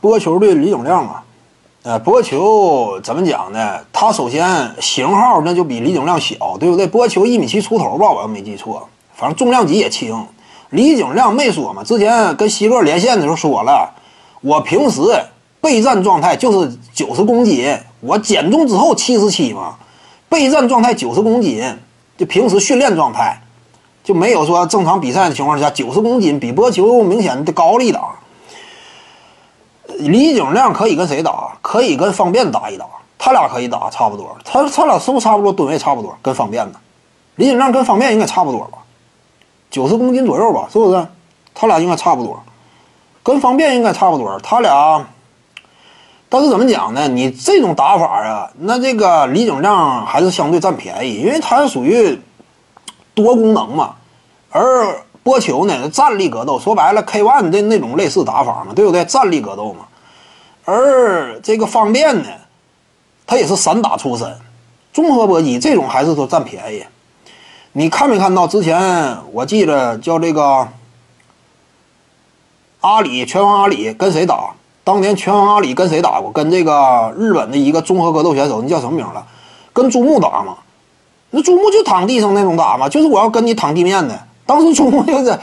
波球对李景亮啊，呃，波球怎么讲呢？他首先型号那就比李景亮小，对不对？波球一米七出头吧，我要没记错，反正重量级也轻。李景亮没说嘛，之前跟西哥连线的时候说了，我平时备战状态就是九十公斤，我减重之后七十七嘛，备战状态九十公斤，就平时训练状态就没有说正常比赛的情况下九十公斤比波球明显的高了一档。李景亮可以跟谁打？可以跟方便打一打，他俩可以打差不多。他他俩是不是差不多吨位差不多？跟方便的，李景亮跟方便应该差不多吧，九十公斤左右吧，是不是？他俩应该差不多，跟方便应该差不多。他俩，但是怎么讲呢？你这种打法啊，那这个李景亮还是相对占便宜，因为他是属于多功能嘛，而。波球呢？站立格斗，说白了，K ONE 的那种类似打法嘛，对不对？站立格斗嘛。而这个方便呢，他也是散打出身，综合搏击这种还是说占便宜。你看没看到之前？我记得叫这个阿里拳王阿里跟谁打？当年拳王阿里跟谁打过？跟这个日本的一个综合格斗选手，那叫什么名了？跟朱木打嘛？那朱木就躺地上那种打嘛，就是我要跟你躺地面的。当时朱木就是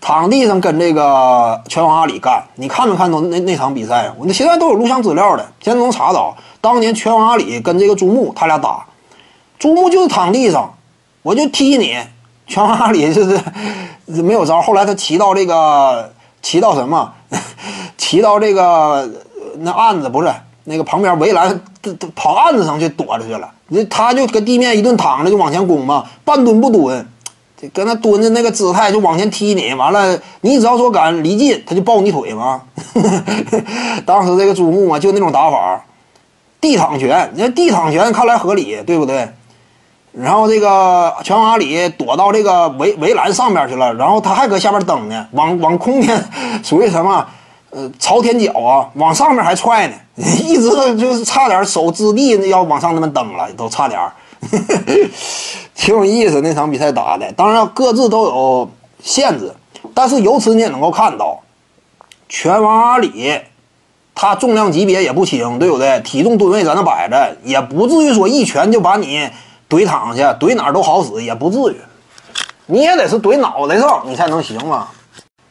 躺地上跟这个拳王阿里干，你看没看到那那场比赛？我那现在都有录像资料的，现在能查到。当年拳王阿里跟这个朱木他俩打，朱木就是躺地上，我就踢你。拳王阿里就是没有招，后来他骑到这个骑到什么？骑到这个那案子不是那个旁边围栏，跑案子上去躲着去了。那他就跟地面一顿躺着就往前攻嘛，半蹲不蹲。搁那蹲着那个姿态就往前踢你，完了你只要说敢离近，他就抱你腿嘛。当时这个朱木啊就那种打法，地躺拳，那地躺拳看来合理，对不对？然后这个拳王阿里躲到这个围围栏上面去了，然后他还搁下边蹬呢，往往空间属于什么？呃，朝天脚啊，往上面还踹呢，一直就是差点手支地要往上那么蹬了，都差点。挺有意思，那场比赛打的，当然各自都有限制，但是由此你也能够看到，拳王阿里，他重量级别也不轻，对不对？体重吨位在那摆着，也不至于说一拳就把你怼躺下，怼哪儿都好使，也不至于，你也得是怼脑袋上，你才能行嘛。